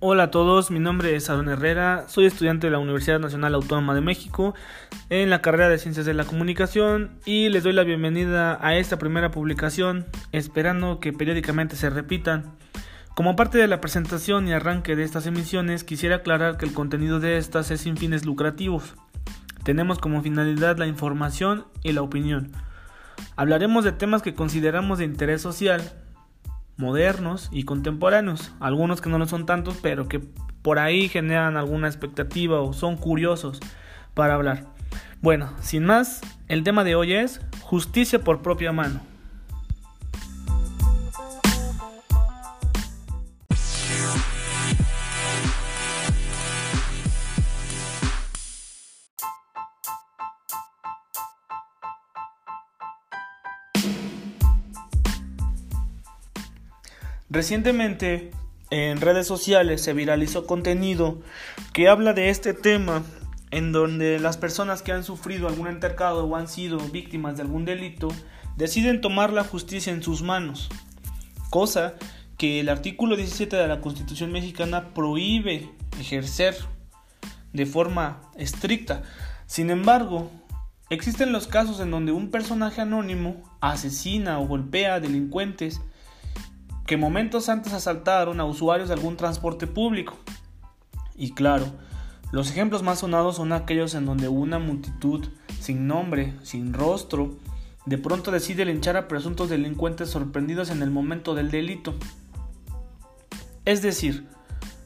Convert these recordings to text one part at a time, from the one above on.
Hola a todos, mi nombre es Aaron Herrera, soy estudiante de la Universidad Nacional Autónoma de México en la carrera de Ciencias de la Comunicación y les doy la bienvenida a esta primera publicación, esperando que periódicamente se repitan. Como parte de la presentación y arranque de estas emisiones, quisiera aclarar que el contenido de estas es sin fines lucrativos. Tenemos como finalidad la información y la opinión. Hablaremos de temas que consideramos de interés social, modernos y contemporáneos, algunos que no lo son tantos, pero que por ahí generan alguna expectativa o son curiosos para hablar. Bueno, sin más, el tema de hoy es justicia por propia mano. Recientemente en redes sociales se viralizó contenido que habla de este tema en donde las personas que han sufrido algún altercado o han sido víctimas de algún delito deciden tomar la justicia en sus manos, cosa que el artículo 17 de la Constitución mexicana prohíbe ejercer de forma estricta. Sin embargo, existen los casos en donde un personaje anónimo asesina o golpea a delincuentes que momentos antes asaltaron a usuarios de algún transporte público. Y claro, los ejemplos más sonados son aquellos en donde una multitud sin nombre, sin rostro, de pronto decide linchar a presuntos delincuentes sorprendidos en el momento del delito. Es decir,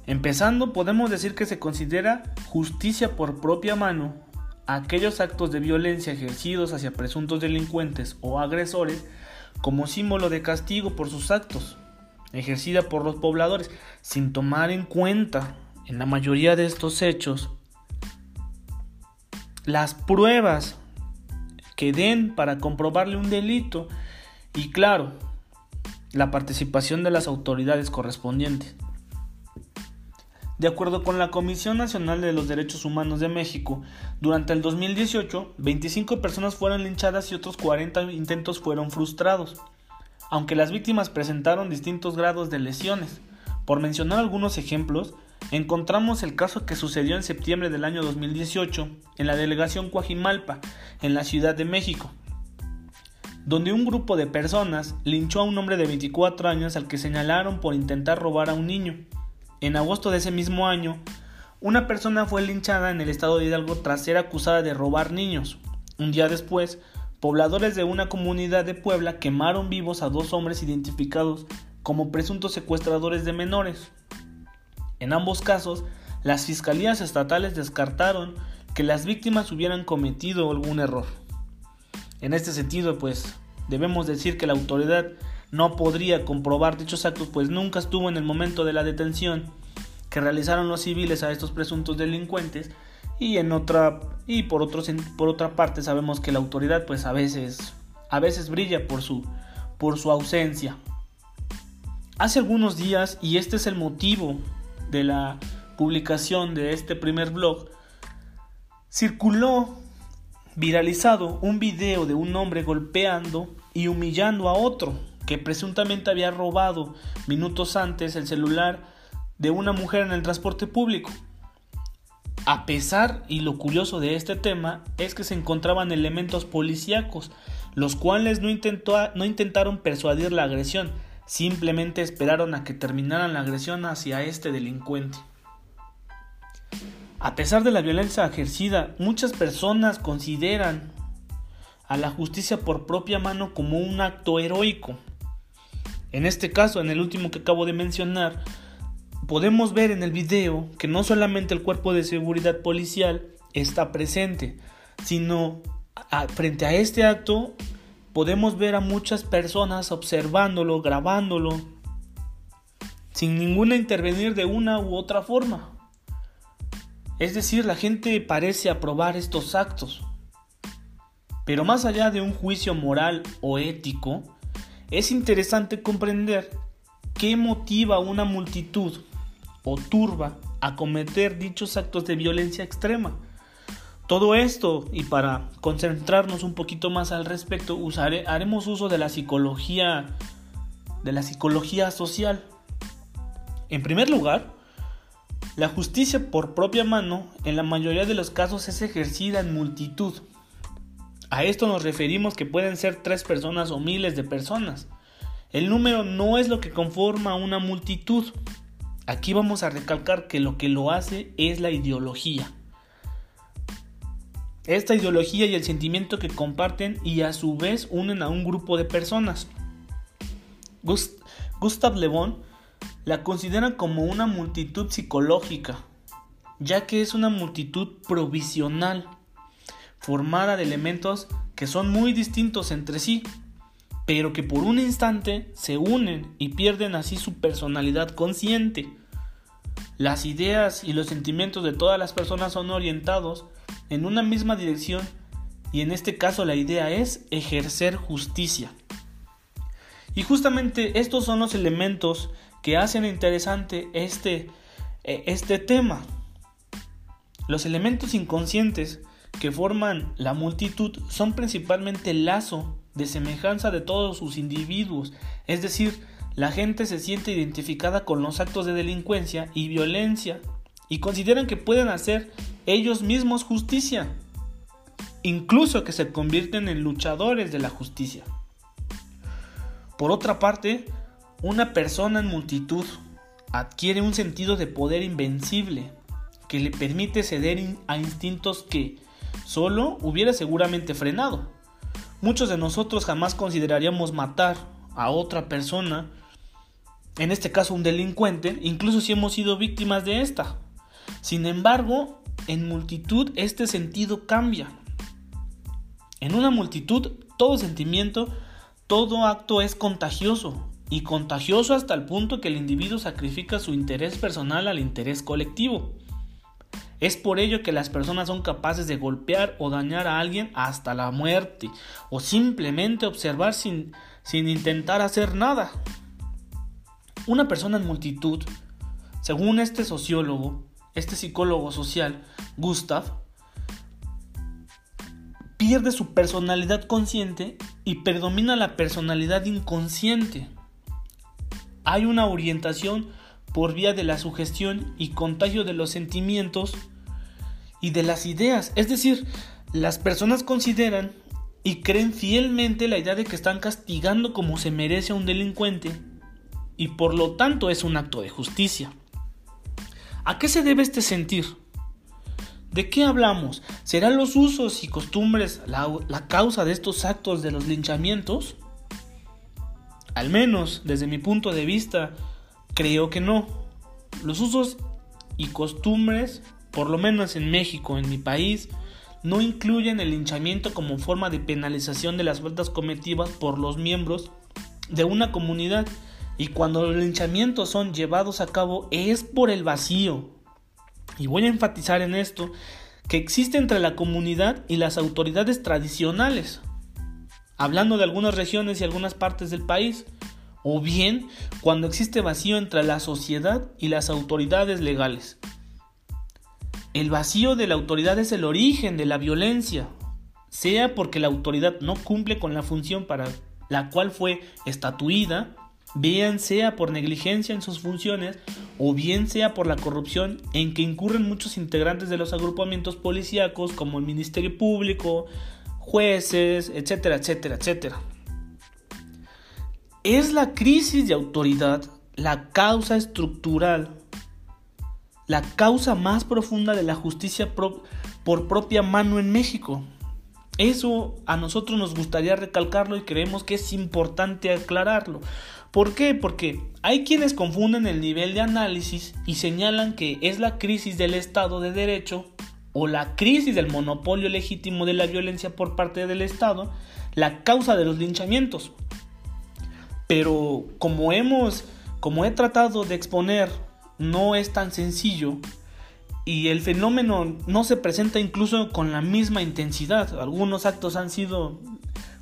empezando podemos decir que se considera justicia por propia mano aquellos actos de violencia ejercidos hacia presuntos delincuentes o agresores como símbolo de castigo por sus actos ejercida por los pobladores, sin tomar en cuenta en la mayoría de estos hechos las pruebas que den para comprobarle un delito y claro, la participación de las autoridades correspondientes. De acuerdo con la Comisión Nacional de los Derechos Humanos de México, durante el 2018, 25 personas fueron linchadas y otros 40 intentos fueron frustrados aunque las víctimas presentaron distintos grados de lesiones. Por mencionar algunos ejemplos, encontramos el caso que sucedió en septiembre del año 2018 en la delegación Coajimalpa, en la Ciudad de México, donde un grupo de personas linchó a un hombre de 24 años al que señalaron por intentar robar a un niño. En agosto de ese mismo año, una persona fue linchada en el estado de Hidalgo tras ser acusada de robar niños. Un día después, pobladores de una comunidad de Puebla quemaron vivos a dos hombres identificados como presuntos secuestradores de menores. En ambos casos, las fiscalías estatales descartaron que las víctimas hubieran cometido algún error. En este sentido, pues, debemos decir que la autoridad no podría comprobar dichos actos, pues nunca estuvo en el momento de la detención que realizaron los civiles a estos presuntos delincuentes y en otra y por otro, por otra parte sabemos que la autoridad pues a veces a veces brilla por su por su ausencia. Hace algunos días y este es el motivo de la publicación de este primer blog circuló viralizado un video de un hombre golpeando y humillando a otro que presuntamente había robado minutos antes el celular de una mujer en el transporte público. A pesar, y lo curioso de este tema, es que se encontraban elementos policíacos, los cuales no, no intentaron persuadir la agresión, simplemente esperaron a que terminaran la agresión hacia este delincuente. A pesar de la violencia ejercida, muchas personas consideran a la justicia por propia mano como un acto heroico. En este caso, en el último que acabo de mencionar, podemos ver en el video que no solamente el cuerpo de seguridad policial está presente, sino frente a este acto podemos ver a muchas personas observándolo, grabándolo, sin ninguna intervenir de una u otra forma. Es decir, la gente parece aprobar estos actos. Pero más allá de un juicio moral o ético, es interesante comprender qué motiva a una multitud o turba a cometer dichos actos de violencia extrema. Todo esto, y para concentrarnos un poquito más al respecto, haremos uso de la psicología de la psicología social. En primer lugar, La justicia por propia mano en la mayoría de los casos es ejercida en multitud. A esto nos referimos que pueden ser tres personas o miles de personas. El número no es lo que conforma una multitud. Aquí vamos a recalcar que lo que lo hace es la ideología. Esta ideología y el sentimiento que comparten y a su vez unen a un grupo de personas. Gustav Le Bon la considera como una multitud psicológica, ya que es una multitud provisional, formada de elementos que son muy distintos entre sí, pero que por un instante se unen y pierden así su personalidad consciente. Las ideas y los sentimientos de todas las personas son orientados en una misma dirección y en este caso la idea es ejercer justicia. Y justamente estos son los elementos que hacen interesante este, eh, este tema. Los elementos inconscientes que forman la multitud son principalmente el lazo de semejanza de todos sus individuos, es decir, la gente se siente identificada con los actos de delincuencia y violencia y consideran que pueden hacer ellos mismos justicia, incluso que se convierten en luchadores de la justicia. Por otra parte, una persona en multitud adquiere un sentido de poder invencible que le permite ceder a instintos que solo hubiera seguramente frenado. Muchos de nosotros jamás consideraríamos matar a otra persona, en este caso un delincuente, incluso si hemos sido víctimas de esta. Sin embargo, en multitud este sentido cambia. En una multitud todo sentimiento, todo acto es contagioso y contagioso hasta el punto que el individuo sacrifica su interés personal al interés colectivo. Es por ello que las personas son capaces de golpear o dañar a alguien hasta la muerte o simplemente observar sin, sin intentar hacer nada. Una persona en multitud, según este sociólogo, este psicólogo social, Gustav, pierde su personalidad consciente y predomina la personalidad inconsciente hay una orientación por vía de la sugestión y contagio de los sentimientos y de las ideas. Es decir, las personas consideran y creen fielmente la idea de que están castigando como se merece a un delincuente y por lo tanto es un acto de justicia. ¿A qué se debe este sentir? ¿De qué hablamos? ¿Serán los usos y costumbres la, la causa de estos actos de los linchamientos? Al menos desde mi punto de vista, creo que no. Los usos y costumbres, por lo menos en México, en mi país, no incluyen el linchamiento como forma de penalización de las faltas cometidas por los miembros de una comunidad y cuando los linchamientos son llevados a cabo es por el vacío. Y voy a enfatizar en esto que existe entre la comunidad y las autoridades tradicionales hablando de algunas regiones y algunas partes del país, o bien cuando existe vacío entre la sociedad y las autoridades legales. El vacío de la autoridad es el origen de la violencia, sea porque la autoridad no cumple con la función para la cual fue estatuida, bien sea por negligencia en sus funciones o bien sea por la corrupción en que incurren muchos integrantes de los agrupamientos policíacos como el Ministerio Público, jueces, etcétera, etcétera, etcétera. Es la crisis de autoridad la causa estructural, la causa más profunda de la justicia por propia mano en México. Eso a nosotros nos gustaría recalcarlo y creemos que es importante aclararlo. ¿Por qué? Porque hay quienes confunden el nivel de análisis y señalan que es la crisis del Estado de Derecho o la crisis del monopolio legítimo de la violencia por parte del Estado la causa de los linchamientos. Pero como hemos, como he tratado de exponer, no es tan sencillo y el fenómeno no se presenta incluso con la misma intensidad. Algunos actos han sido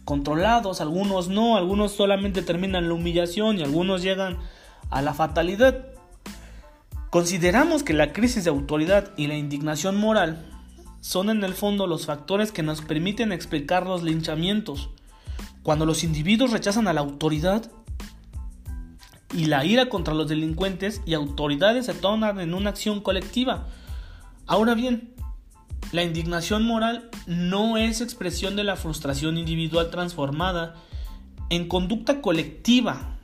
controlados, algunos no, algunos solamente terminan la humillación y algunos llegan a la fatalidad. Consideramos que la crisis de autoridad y la indignación moral son en el fondo los factores que nos permiten explicar los linchamientos. Cuando los individuos rechazan a la autoridad, y la ira contra los delincuentes y autoridades se tornan en una acción colectiva. Ahora bien, la indignación moral no es expresión de la frustración individual transformada en conducta colectiva,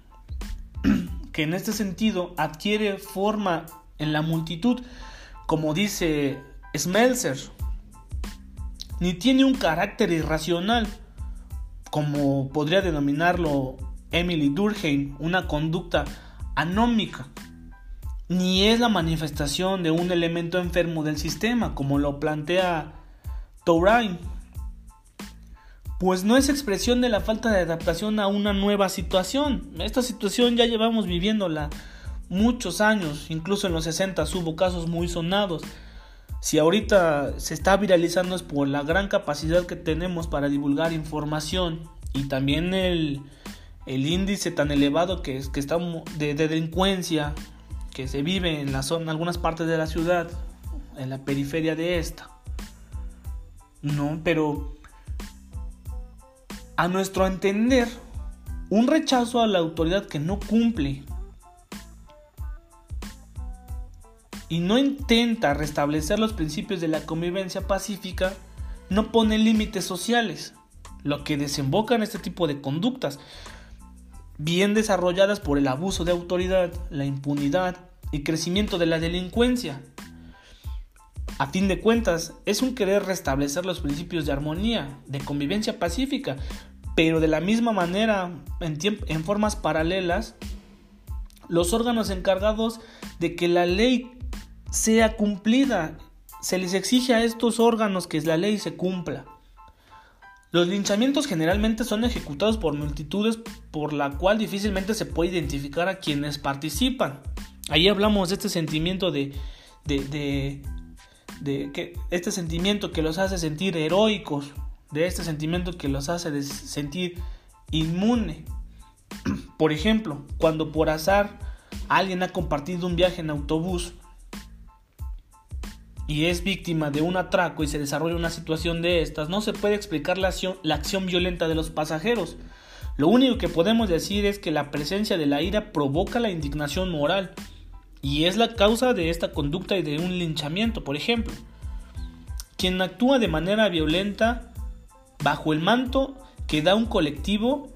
que en este sentido adquiere forma en la multitud, como dice Smelser, ni tiene un carácter irracional, como podría denominarlo Emily Durkheim, una conducta anómica, ni es la manifestación de un elemento enfermo del sistema, como lo plantea Touraine, pues no es expresión de la falta de adaptación a una nueva situación. Esta situación ya llevamos viviéndola muchos años, incluso en los 60 hubo casos muy sonados. Si ahorita se está viralizando es por la gran capacidad que tenemos para divulgar información y también el, el índice tan elevado que, que está de, delincuencia que se vive en la zona, en algunas partes de la ciudad, en la periferia de esta. No, pero a nuestro entender, un rechazo a la autoridad que no cumple y no intenta restablecer los principios de la convivencia pacífica no pone límites sociales, lo que desemboca en este tipo de conductas, bien desarrolladas por el abuso de autoridad, la impunidad y crecimiento de la delincuencia. A fin de cuentas, es un querer restablecer los principios de armonía, de convivencia pacífica, pero de la misma manera, en, en formas paralelas, los órganos encargados de que la ley sea cumplida. Se les exige a estos órganos que la ley se cumpla. Los linchamientos generalmente son ejecutados por multitudes por la cual difícilmente se puede identificar a quienes participan. Ahí hablamos de este sentimiento de, de, de, que este sentimiento que los hace sentir heroicos, de este sentimiento que los hace sentir inmune. Por ejemplo, cuando por azar alguien ha compartido un viaje en autobús y es víctima de un atraco y se desarrolla una situación de estas, no se puede explicar la acción, la acción violenta de los pasajeros. Lo único que podemos decir es que la presencia de la ira provoca la indignación moral y es la causa de esta conducta y de un linchamiento, por ejemplo. Quien actúa de manera violenta bajo el manto que da un colectivo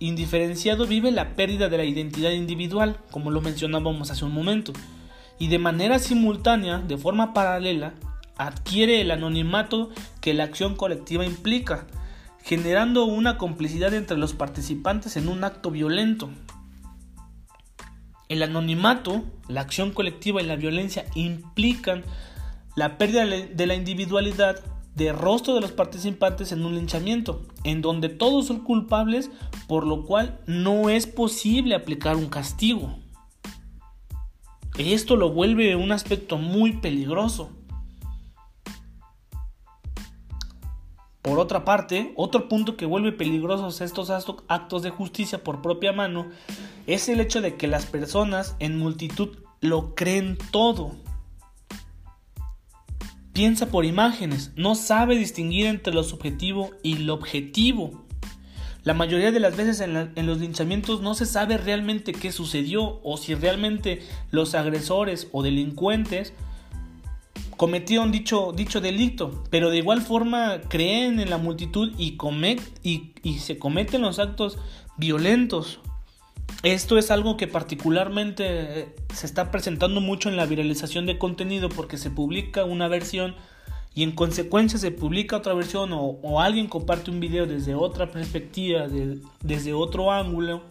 indiferenciado vive la pérdida de la identidad individual, como lo mencionábamos hace un momento y de manera simultánea, de forma paralela, adquiere el anonimato que la acción colectiva implica, generando una complicidad entre los participantes en un acto violento. El anonimato, la acción colectiva y la violencia implican la pérdida de la individualidad de rostro de los participantes en un linchamiento, en donde todos son culpables, por lo cual no es posible aplicar un castigo. Esto lo vuelve un aspecto muy peligroso. Por otra parte, otro punto que vuelve peligrosos estos actos de justicia por propia mano es el hecho de que las personas en multitud lo creen todo. Piensa por imágenes, no sabe distinguir entre lo subjetivo y lo objetivo. La mayoría de las veces en, los linchamientos no se sabe realmente qué sucedió o si realmente los agresores o delincuentes cometieron dicho, delito, pero de igual forma creen en la multitud y, y, y se cometen los actos violentos. Esto es algo que particularmente se está presentando mucho en la viralización de contenido porque se publica una versión y en consecuencia se publica otra versión o, alguien comparte un video desde otra perspectiva, desde otro ángulo,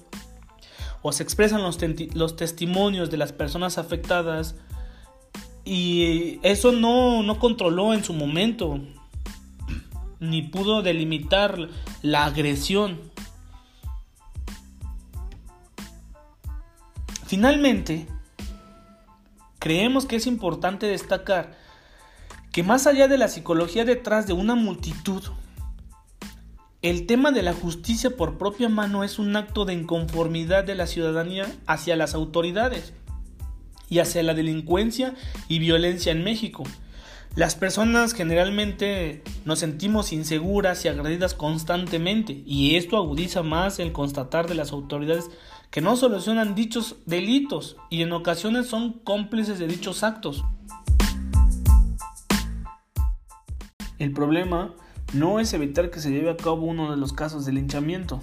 o se expresan los, los, testimonios de las personas afectadas y eso no, no controló en su momento ni pudo delimitar la agresión. Finalmente, creemos que es importante destacar que más allá de la psicología detrás de una multitud, el tema de la justicia por propia mano es un acto de inconformidad de la ciudadanía hacia las autoridades y hacia la delincuencia y violencia en México. Las personas generalmente nos sentimos inseguras y agredidas constantemente y esto agudiza más el constatar de las autoridades que no solucionan dichos delitos y en ocasiones son cómplices de dichos actos. El problema no es evitar que se lleve a cabo uno de los casos de linchamiento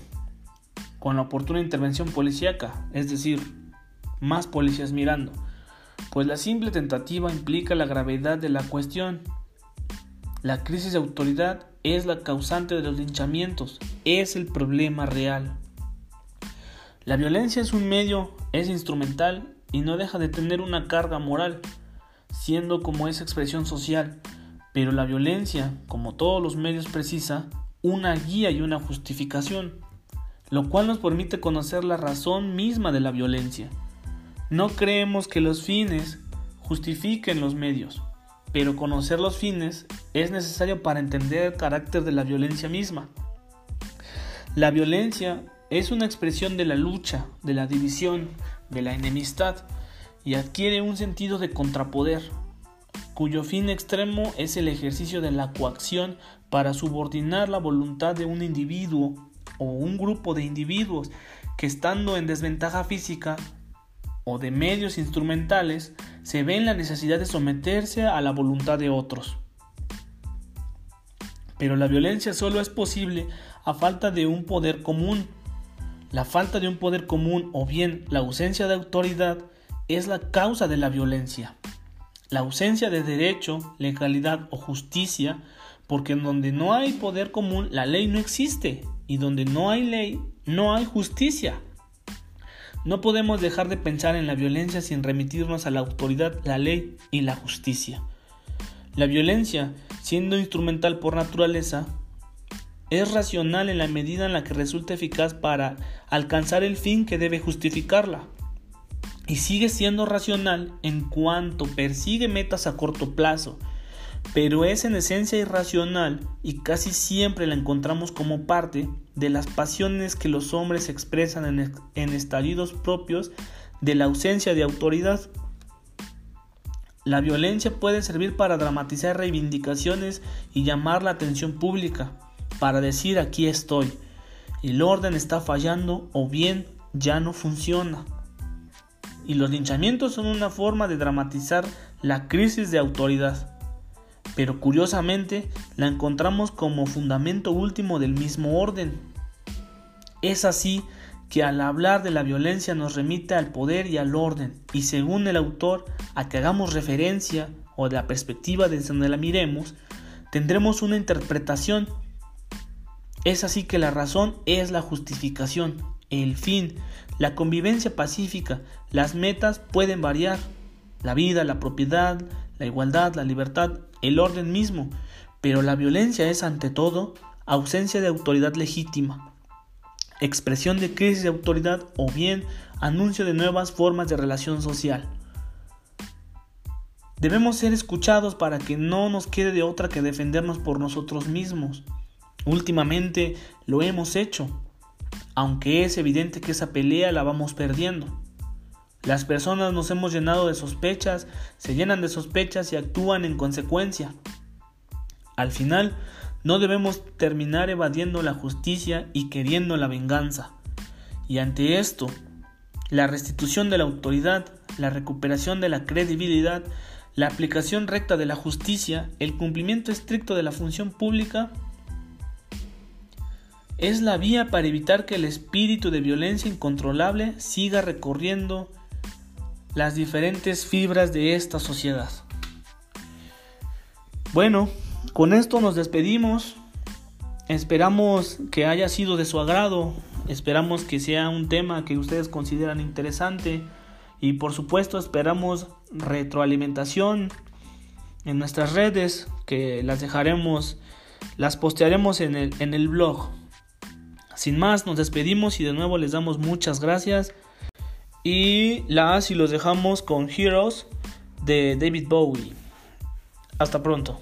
con la oportuna intervención policíaca, es decir, más policías mirando, pues la simple tentativa implica la gravedad de la cuestión. La crisis de autoridad es la causante de los linchamientos, es el problema real. La violencia es un medio, es instrumental y no deja de tener una carga moral, siendo como esa expresión social, pero la violencia, como todos los medios, precisa una guía y una justificación, lo cual nos permite conocer la razón misma de la violencia. No creemos que los fines justifiquen los medios, pero conocer los fines es necesario para entender el carácter de la violencia misma. La violencia es una expresión de la lucha, de la división, de la enemistad y adquiere un sentido de contrapoder, cuyo fin extremo es el ejercicio de la coacción para subordinar la voluntad de un individuo o un grupo de individuos que estando en desventaja física o de medios instrumentales se ven la necesidad de someterse a la voluntad de otros. Pero la violencia solo es posible a falta de un poder común. La falta de un poder común o bien la ausencia de autoridad es la causa de la violencia. La ausencia de derecho, legalidad o justicia, porque en donde no hay poder común la ley no existe y donde no hay ley no hay justicia. No podemos dejar de pensar en la violencia sin remitirnos a la autoridad, la ley y la justicia. La violencia, siendo instrumental por naturaleza, es racional en la medida en la que resulta eficaz para alcanzar el fin que debe justificarla y sigue siendo racional en cuanto persigue metas a corto plazo, pero es en esencia irracional y casi siempre la encontramos como parte de las pasiones que los hombres expresan en, estallidos propios de la ausencia de autoridad. La violencia puede servir para dramatizar reivindicaciones y llamar la atención pública, para decir aquí estoy, el orden está fallando o bien ya no funciona y los linchamientos son una forma de dramatizar la crisis de autoridad. Pero curiosamente la encontramos como fundamento último del mismo orden. Es así que al hablar de la violencia nos remite al poder y al orden, y según el autor, a que hagamos referencia o de la perspectiva desde donde la miremos, tendremos una interpretación. Es así que la razón es la justificación, el fin, la convivencia pacífica, las metas pueden variar. La vida, la propiedad, la igualdad, la libertad, el orden mismo. Pero la violencia es ante todo ausencia de autoridad legítima, expresión de crisis de autoridad o bien anuncio de nuevas formas de relación social. Debemos ser escuchados para que no nos quede de otra que defendernos por nosotros mismos. Últimamente lo hemos hecho aunque es evidente que esa pelea la vamos perdiendo. Las personas nos hemos llenado de sospechas, se llenan de sospechas y actúan en consecuencia. Al final, no debemos terminar evadiendo la justicia y queriendo la venganza. Y ante esto, la restitución de la autoridad, la recuperación de la credibilidad, la aplicación recta de la justicia, el cumplimiento estricto de la función pública es la vía para evitar que el espíritu de violencia incontrolable siga recorriendo las diferentes fibras de esta sociedad. Bueno, con esto nos despedimos. Esperamos que haya sido de su agrado. Esperamos que sea un tema que ustedes consideran interesante. Y por supuesto esperamos retroalimentación en nuestras redes que las dejaremos, las postearemos en el, en el blog. Sin más, nos despedimos y de nuevo les damos muchas gracias. Y la y los dejamos con Heroes de David Bowie. Hasta pronto.